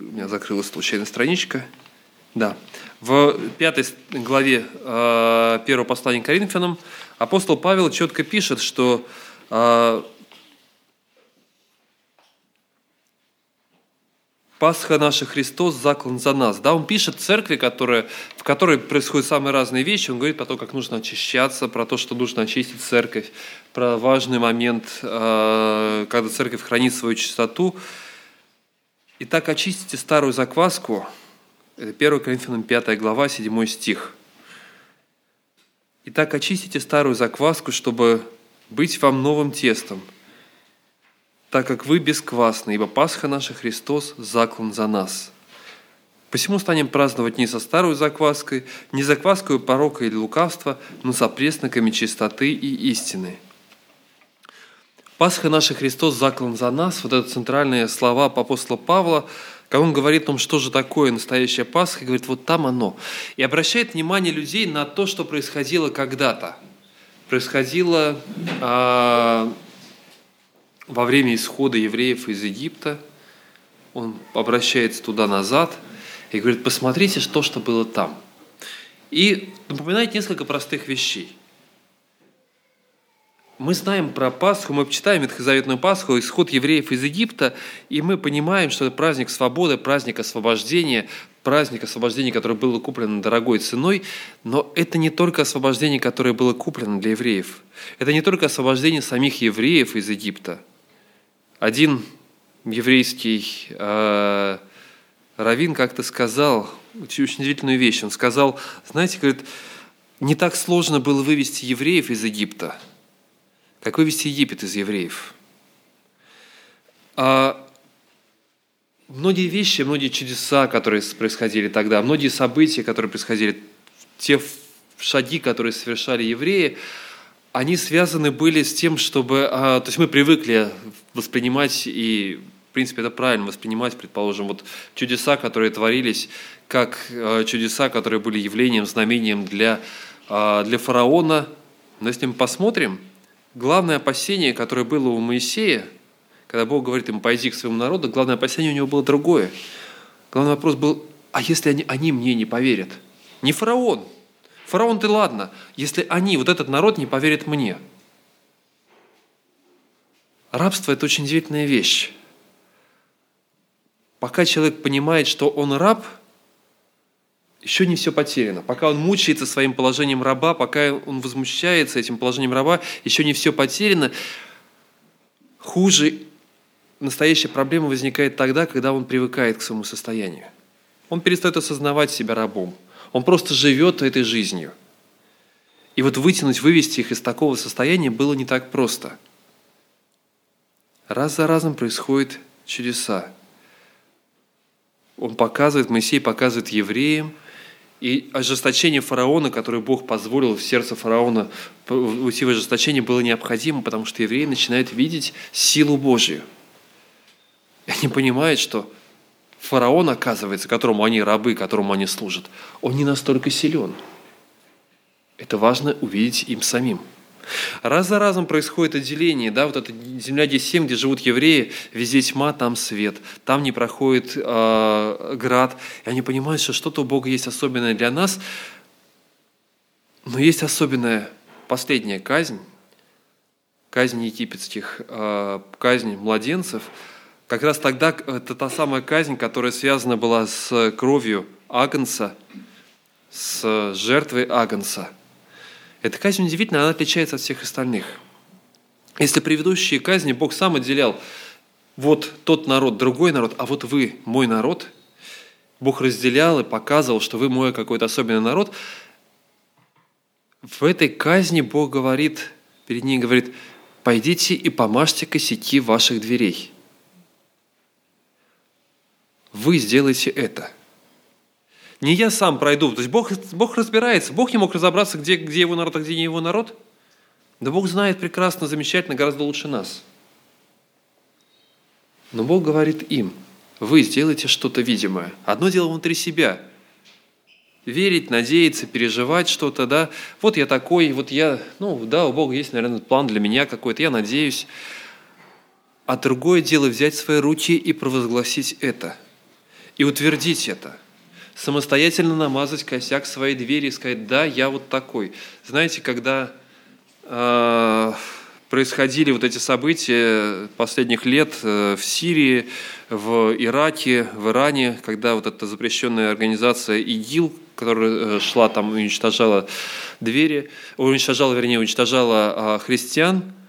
у меня закрылась случайно страничка, да, в пятой главе э, первого послания к Коринфянам апостол Павел четко пишет, что Пасха наша Христос заклан за нас. Да, он пишет церкви, которая, в которой происходят самые разные вещи. Он говорит про то, как нужно очищаться, про то, что нужно очистить церковь, про важный момент, э, когда церковь хранит свою чистоту. Итак, очистите старую закваску. Это 1 Коринфянам 5 глава, 7 стих. Итак, очистите старую закваску, чтобы быть вам новым тестом – так как вы бесквасны, ибо Пасха наша Христос заклан за нас. Посему станем праздновать не со старой закваской, не закваской порока или лукавства, но со пресноками чистоты и истины. Пасха наша Христос заклан за нас, вот это центральные слова апостола Павла, когда он говорит о том, что же такое настоящая Пасха, говорит, вот там оно. И обращает внимание людей на то, что происходило когда-то. Происходило а, во время исхода евреев из Египта, он обращается туда-назад и говорит, посмотрите, что, что было там. И напоминает несколько простых вещей. Мы знаем про Пасху, мы читаем Ветхозаветную Пасху, исход евреев из Египта, и мы понимаем, что это праздник свободы, праздник освобождения, праздник освобождения, которое было куплено дорогой ценой, но это не только освобождение, которое было куплено для евреев. Это не только освобождение самих евреев из Египта – один еврейский э, раввин как-то сказал очень удивительную вещь. Он сказал, знаете, говорит, не так сложно было вывести евреев из Египта, как вывести Египет из евреев. А многие вещи, многие чудеса, которые происходили тогда, многие события, которые происходили, те шаги, которые совершали евреи, они связаны были с тем, чтобы... А, то есть мы привыкли воспринимать, и в принципе это правильно, воспринимать, предположим, вот чудеса, которые творились, как а, чудеса, которые были явлением, знамением для, а, для фараона. Но если мы посмотрим, главное опасение, которое было у Моисея, когда Бог говорит ему «пойди к своему народу», главное опасение у него было другое. Главный вопрос был, а если они, они мне не поверят? Не фараон – Фараон, ты ладно, если они, вот этот народ, не поверит мне. Рабство – это очень удивительная вещь. Пока человек понимает, что он раб, еще не все потеряно. Пока он мучается своим положением раба, пока он возмущается этим положением раба, еще не все потеряно. Хуже настоящая проблема возникает тогда, когда он привыкает к своему состоянию. Он перестает осознавать себя рабом – он просто живет этой жизнью. И вот вытянуть, вывести их из такого состояния было не так просто. Раз за разом происходят чудеса. Он показывает, Моисей показывает евреям, и ожесточение фараона, которое Бог позволил в сердце фараона уйти в ожесточение, было необходимо, потому что евреи начинают видеть силу Божию. И они понимают, что фараон, оказывается, которому они рабы, которому они служат, он не настолько силен. Это важно увидеть им самим. Раз за разом происходит отделение, да, вот эта земля 10 где живут евреи, везде тьма, там свет, там не проходит э, град, и они понимают, что что-то у Бога есть особенное для нас, но есть особенная последняя казнь, казнь египетских, э, казнь младенцев, как раз тогда это та самая казнь, которая связана была с кровью Агнца, с жертвой Агнца – эта казнь удивительна, она отличается от всех остальных. Если предыдущие казни Бог сам отделял вот тот народ, другой народ, а вот вы, мой народ, Бог разделял и показывал, что вы мой какой-то особенный народ, в этой казни Бог говорит, перед ней говорит, пойдите и помажьте косяки ваших дверей. Вы сделаете это – не я сам пройду. То есть Бог, Бог разбирается. Бог не мог разобраться, где, где его народ, а где не его народ. Да Бог знает прекрасно, замечательно, гораздо лучше нас. Но Бог говорит им, вы сделаете что-то видимое. Одно дело внутри себя. Верить, надеяться, переживать что-то, да. Вот я такой, вот я, ну да, у Бога есть, наверное, план для меня какой-то, я надеюсь. А другое дело взять свои руки и провозгласить это. И утвердить это – самостоятельно намазать косяк своей двери и сказать, да, я вот такой. Знаете, когда э, происходили вот эти события последних лет э, в Сирии, в Ираке, в Иране, когда вот эта запрещенная организация ИГИЛ, которая э, шла там, уничтожала двери, уничтожала, вернее, уничтожала э, христиан –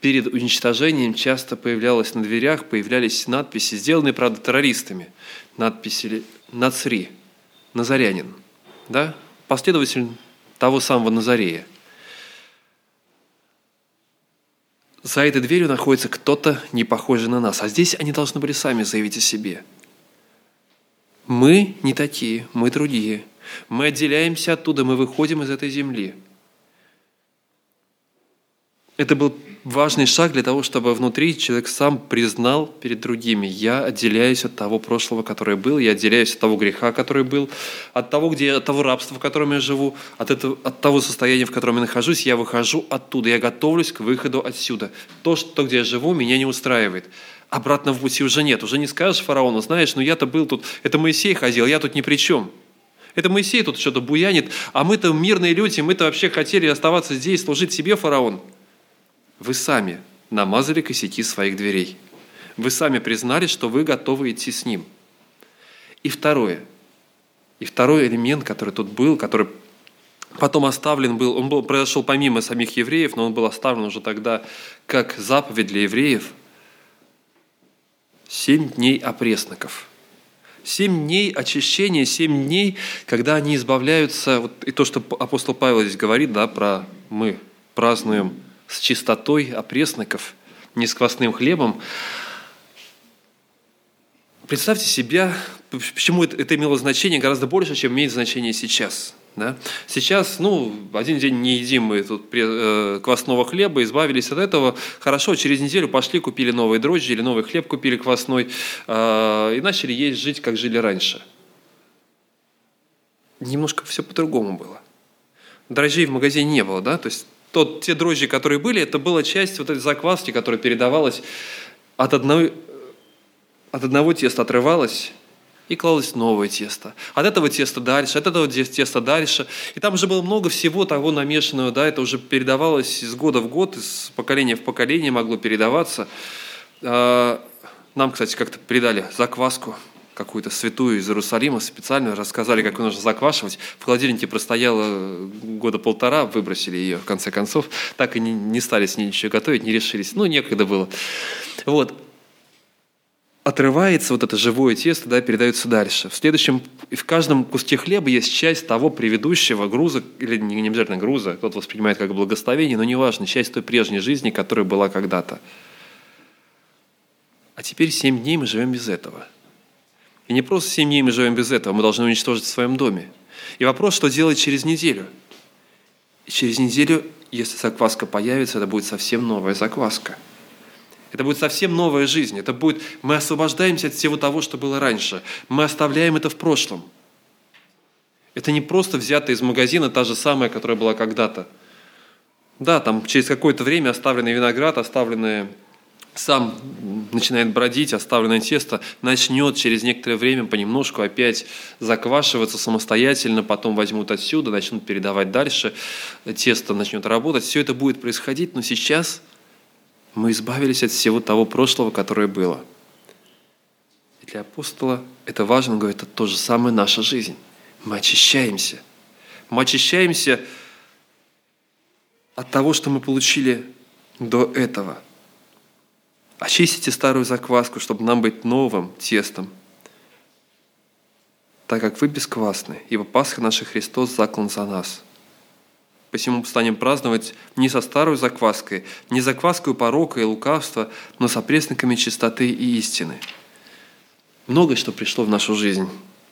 перед уничтожением часто появлялось на дверях, появлялись надписи, сделанные, правда, террористами. Надписи «Нацри», «Назарянин», да? последователь того самого Назарея. За этой дверью находится кто-то, не похожий на нас. А здесь они должны были сами заявить о себе. Мы не такие, мы другие. Мы отделяемся оттуда, мы выходим из этой земли. Это был важный шаг для того, чтобы внутри человек сам признал перед другими, я отделяюсь от того прошлого, которое был, я отделяюсь от того греха, который был, от того, где, от того рабства, в котором я живу, от, этого, от того состояния, в котором я нахожусь, я выхожу оттуда, я готовлюсь к выходу отсюда. То, что, где я живу, меня не устраивает. Обратно в пути уже нет. Уже не скажешь фараону, знаешь, ну я-то был тут, это Моисей ходил, я тут ни при чем. Это Моисей тут что-то буянит, а мы-то мирные люди, мы-то вообще хотели оставаться здесь, служить себе, фараон. Вы сами намазали косяки своих дверей. Вы сами признали, что вы готовы идти с Ним. И второе. И второй элемент, который тут был, который потом оставлен был, он был, произошел помимо самих евреев, но он был оставлен уже тогда как заповедь для евреев. Семь дней опресноков. Семь дней очищения, семь дней, когда они избавляются, вот и то, что апостол Павел здесь говорит, да, про мы празднуем с чистотой опресноков, не с квасным хлебом. Представьте себя, почему это, имело значение гораздо больше, чем имеет значение сейчас. Да? Сейчас, ну, один день не едим мы тут э, квасного хлеба, избавились от этого. Хорошо, через неделю пошли, купили новые дрожжи или новый хлеб купили квасной э, и начали есть, жить, как жили раньше. Немножко все по-другому было. Дрожжей в магазине не было, да, то есть тот, те дрожжи, которые были, это была часть вот этой закваски, которая передавалась от одного, от одного теста отрывалась и клалось новое тесто. От этого теста дальше, от этого теста дальше. И там уже было много всего того намешанного, да, это уже передавалось из года в год, из поколения в поколение могло передаваться. А, нам, кстати, как-то передали закваску какую-то святую из Иерусалима специально, рассказали, как ее нужно заквашивать. В холодильнике простояла года полтора, выбросили ее в конце концов. Так и не, не стали с ней ничего готовить, не решились. Ну, некогда было. Вот. Отрывается вот это живое тесто, да, передается дальше. В следующем, в каждом куске хлеба есть часть того предыдущего груза, или не, обязательно груза, кто-то воспринимает как благословение, но неважно, часть той прежней жизни, которая была когда-то. А теперь семь дней мы живем без этого – и не просто семь дней мы живем без этого, мы должны уничтожить в своем доме. И вопрос, что делать через неделю. И через неделю, если закваска появится, это будет совсем новая закваска. Это будет совсем новая жизнь. Это будет, мы освобождаемся от всего того, что было раньше. Мы оставляем это в прошлом. Это не просто взятая из магазина та же самая, которая была когда-то. Да, там через какое-то время оставленный виноград, оставленное сам начинает бродить, оставленное тесто начнет через некоторое время понемножку опять заквашиваться самостоятельно, потом возьмут отсюда, начнут передавать дальше, тесто начнет работать. Все это будет происходить, но сейчас мы избавились от всего того прошлого, которое было. И для апостола это важно, он говорит, это то же самое наша жизнь. Мы очищаемся. Мы очищаемся от того, что мы получили до этого – Очистите старую закваску, чтобы нам быть новым тестом, так как вы бесквасны, ибо Пасха наша Христос заклан за нас. Посему станем праздновать не со старой закваской, не закваской порока и лукавства, но со пресноками чистоты и истины. Многое, что пришло в нашу жизнь.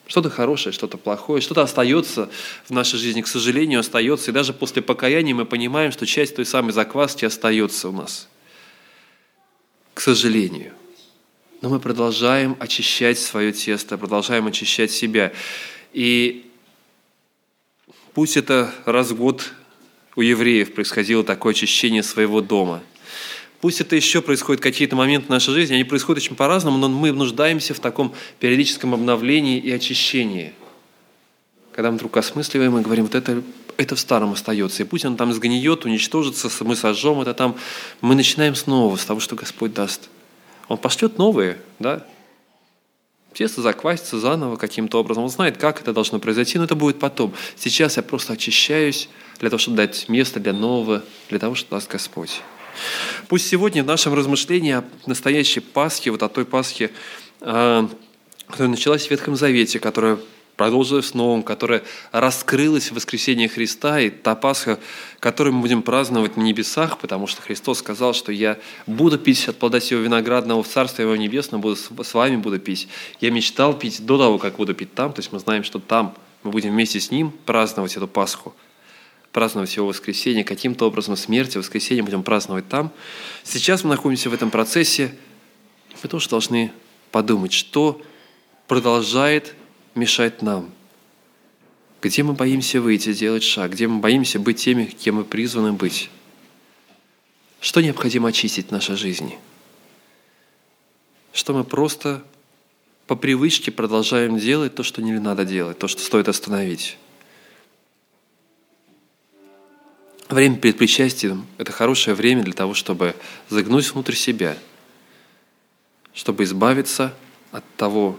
Что-то хорошее, что-то плохое, что-то остается в нашей жизни, к сожалению, остается. И даже после покаяния мы понимаем, что часть той самой закваски остается у нас – к сожалению. Но мы продолжаем очищать свое тесто, продолжаем очищать себя. И пусть это раз в год у евреев происходило такое очищение своего дома. Пусть это еще происходит какие-то моменты нашей жизни, они происходят очень по-разному, но мы нуждаемся в таком периодическом обновлении и очищении. Когда мы вдруг осмысливаем и говорим, вот это это в старом остается. И пусть он там сгниет, уничтожится, мы сожжем это там. Мы начинаем снова с того, что Господь даст. Он пошлет новые, да? Тесто заквасится заново каким-то образом. Он знает, как это должно произойти, но это будет потом. Сейчас я просто очищаюсь для того, чтобы дать место для нового, для того, что даст Господь. Пусть сегодня в нашем размышлении о настоящей Пасхе, вот о той Пасхе, а, которая началась в Ветхом Завете, которая продолжилась новым, которая раскрылась в воскресенье Христа, и та Пасха, которую мы будем праздновать на небесах, потому что Христос сказал, что я буду пить от плода сего виноградного в Царстве Его Небесном, буду, с вами буду пить. Я мечтал пить до того, как буду пить там, то есть мы знаем, что там мы будем вместе с Ним праздновать эту Пасху, праздновать Его воскресенье, каким-то образом смерти, воскресенье будем праздновать там. Сейчас мы находимся в этом процессе, мы тоже должны подумать, что продолжает мешать нам? Где мы боимся выйти, сделать шаг? Где мы боимся быть теми, кем мы призваны быть? Что необходимо очистить в нашей жизни? Что мы просто по привычке продолжаем делать то, что не надо делать, то, что стоит остановить? Время перед причастием – это хорошее время для того, чтобы загнуть внутрь себя, чтобы избавиться от того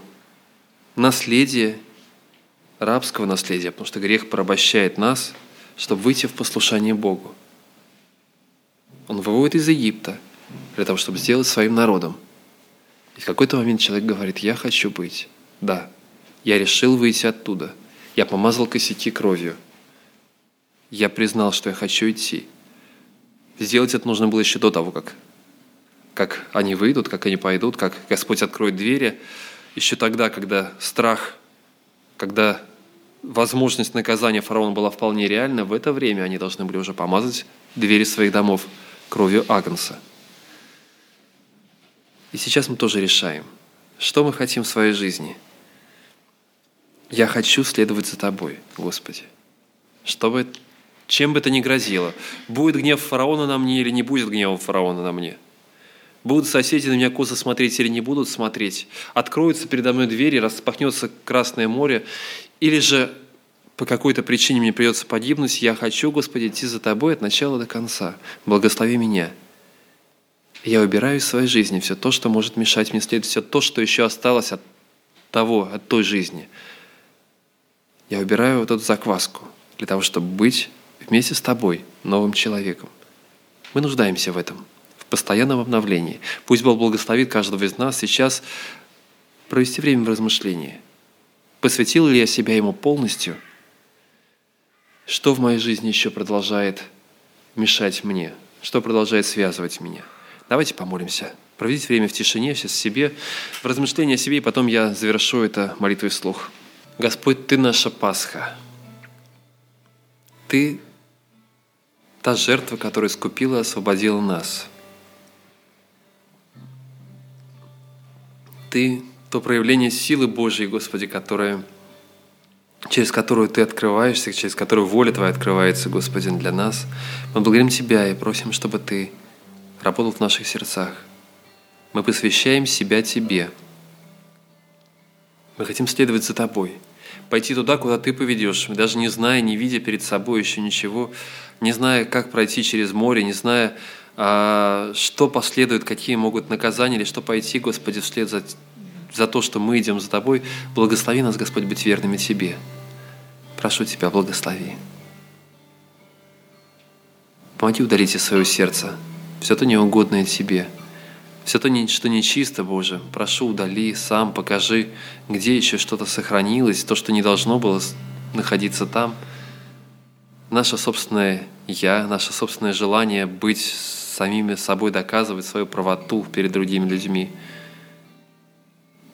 наследия, рабского наследия, потому что грех порабощает нас, чтобы выйти в послушание Богу. Он выводит из Египта для того, чтобы сделать своим народом. И в какой-то момент человек говорит, я хочу быть. Да, я решил выйти оттуда. Я помазал косяки кровью. Я признал, что я хочу идти. Сделать это нужно было еще до того, как, как они выйдут, как они пойдут, как Господь откроет двери, еще тогда, когда страх, когда возможность наказания фараона была вполне реальна, в это время они должны были уже помазать двери своих домов кровью Агнца. И сейчас мы тоже решаем, что мы хотим в своей жизни. Я хочу следовать за Тобой, Господи. Чтобы, чем бы это ни грозило, будет гнев фараона на мне или не будет гнева фараона на мне – Будут соседи на меня косо смотреть или не будут смотреть? Откроются передо мной двери, распахнется Красное море, или же по какой-то причине мне придется погибнуть, я хочу, Господи, идти за Тобой от начала до конца. Благослови меня. Я убираю из своей жизни все то, что может мешать мне следовать, все то, что еще осталось от того, от той жизни. Я убираю вот эту закваску для того, чтобы быть вместе с Тобой новым человеком. Мы нуждаемся в этом постоянном обновлении. Пусть Бог благословит каждого из нас сейчас провести время в размышлении. Посвятил ли я себя Ему полностью? Что в моей жизни еще продолжает мешать мне? Что продолжает связывать меня? Давайте помолимся. Проведите время в тишине, сейчас себе, в размышлении о себе, и потом я завершу это молитвой вслух. Господь, Ты наша Пасха. Ты та жертва, которая искупила и освободила нас. Ты – то проявление силы Божьей, Господи, которое, через которую Ты открываешься, через которую воля Твоя открывается, Господи, для нас. Мы благодарим Тебя и просим, чтобы Ты работал в наших сердцах. Мы посвящаем себя Тебе. Мы хотим следовать за Тобой, пойти туда, куда Ты поведешь, даже не зная, не видя перед собой еще ничего, не зная, как пройти через море, не зная, что последует, какие могут наказания, или что пойти, Господи, вслед за, за то, что мы идем за Тобой. Благослови нас, Господь, быть верными Тебе. Прошу Тебя, благослови. Помоги удалить из своего сердца все то неугодное Тебе, все то, что нечисто, Боже. Прошу, удали, сам покажи, где еще что-то сохранилось, то, что не должно было находиться там. Наше собственное «я», наше собственное желание быть самими собой, доказывать свою правоту перед другими людьми.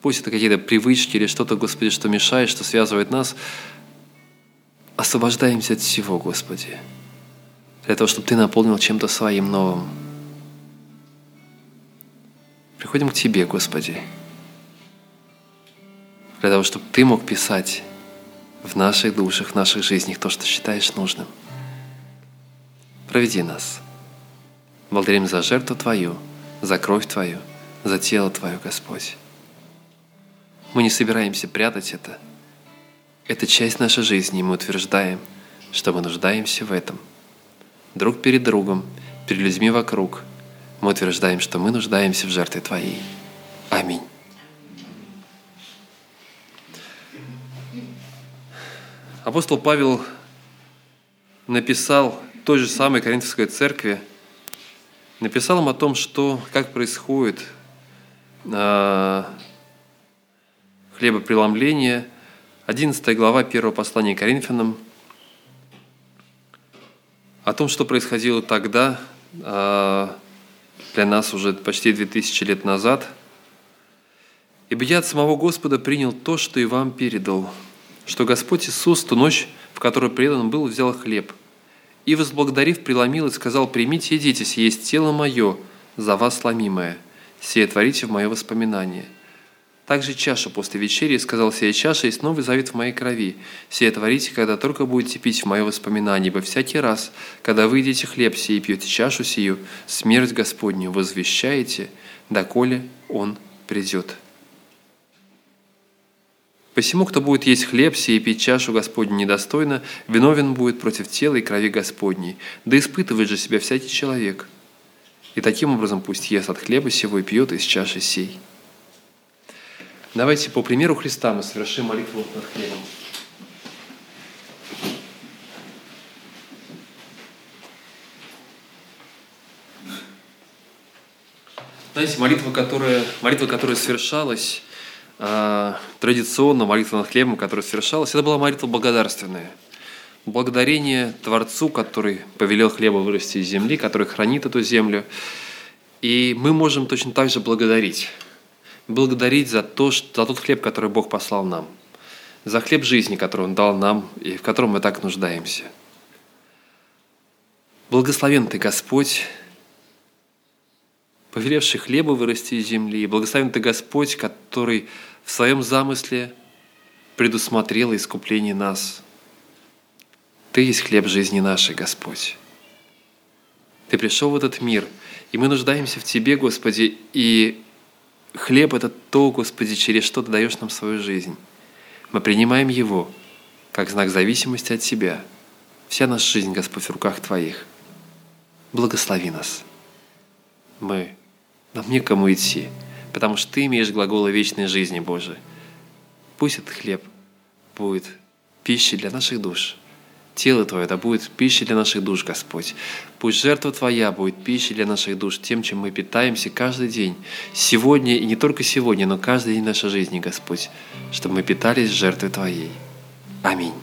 Пусть это какие-то привычки или что-то, Господи, что мешает, что связывает нас. Освобождаемся от всего, Господи, для того, чтобы Ты наполнил чем-то своим новым. Приходим к Тебе, Господи, для того, чтобы Ты мог писать в наших душах, в наших жизнях то, что считаешь нужным. Проведи нас. Благодарим за жертву Твою, за кровь Твою, за тело Твое, Господь. Мы не собираемся прятать это. Это часть нашей жизни, и мы утверждаем, что мы нуждаемся в этом. Друг перед другом, перед людьми вокруг. Мы утверждаем, что мы нуждаемся в жертве Твоей. Аминь. Апостол Павел написал той же самой Коринфской церкви, написал им о том, что, как происходит э, хлебопреломление, 11 глава 1 послания Коринфянам, о том, что происходило тогда, э, для нас уже почти 2000 лет назад. «Ибо я от самого Господа принял то, что и вам передал, что Господь Иисус ту ночь, в которую предан был, взял хлеб, и, возблагодарив, преломил и сказал, «Примите, едите, сие есть тело мое, за вас сломимое, сие творите в мое воспоминание». Также чашу после вечери сказал, «Сия чаша есть новый завет в моей крови, сие творите, когда только будете пить в мое воспоминание, ибо всякий раз, когда вы едите хлеб сей и пьете чашу сию, смерть Господню возвещаете, доколе Он придет». Посему, кто будет есть хлеб сей и пить чашу Господню недостойно, виновен будет против тела и крови Господней. Да испытывает же себя всякий человек. И таким образом пусть ест от хлеба сего и пьет из чаши сей. Давайте по примеру Христа мы совершим молитву над хлебом. Знаете, молитва, которая, молитва, которая совершалась традиционно молитва над хлебом, которая совершалась, это была молитва благодарственная. Благодарение Творцу, который повелел хлеба вырасти из земли, который хранит эту землю. И мы можем точно так же благодарить. Благодарить за, то, что, за тот хлеб, который Бог послал нам. За хлеб жизни, который Он дал нам и в котором мы так нуждаемся. Благословен Ты, Господь, повелевший хлеба вырасти из земли. Благословен Ты Господь, который в своем замысле предусмотрел искупление нас. Ты есть хлеб жизни нашей, Господь. Ты пришел в этот мир, и мы нуждаемся в Тебе, Господи, и хлеб – это то, Господи, через что Ты даешь нам свою жизнь. Мы принимаем его как знак зависимости от Тебя. Вся наша жизнь, Господь, в руках Твоих. Благослови нас. Мы нам некому идти, потому что Ты имеешь глаголы вечной жизни, Боже. Пусть этот хлеб будет пищей для наших душ. Тело Твое да будет пищей для наших душ, Господь. Пусть жертва Твоя будет пищей для наших душ, тем, чем мы питаемся каждый день, сегодня и не только сегодня, но каждый день нашей жизни, Господь, чтобы мы питались жертвой Твоей. Аминь.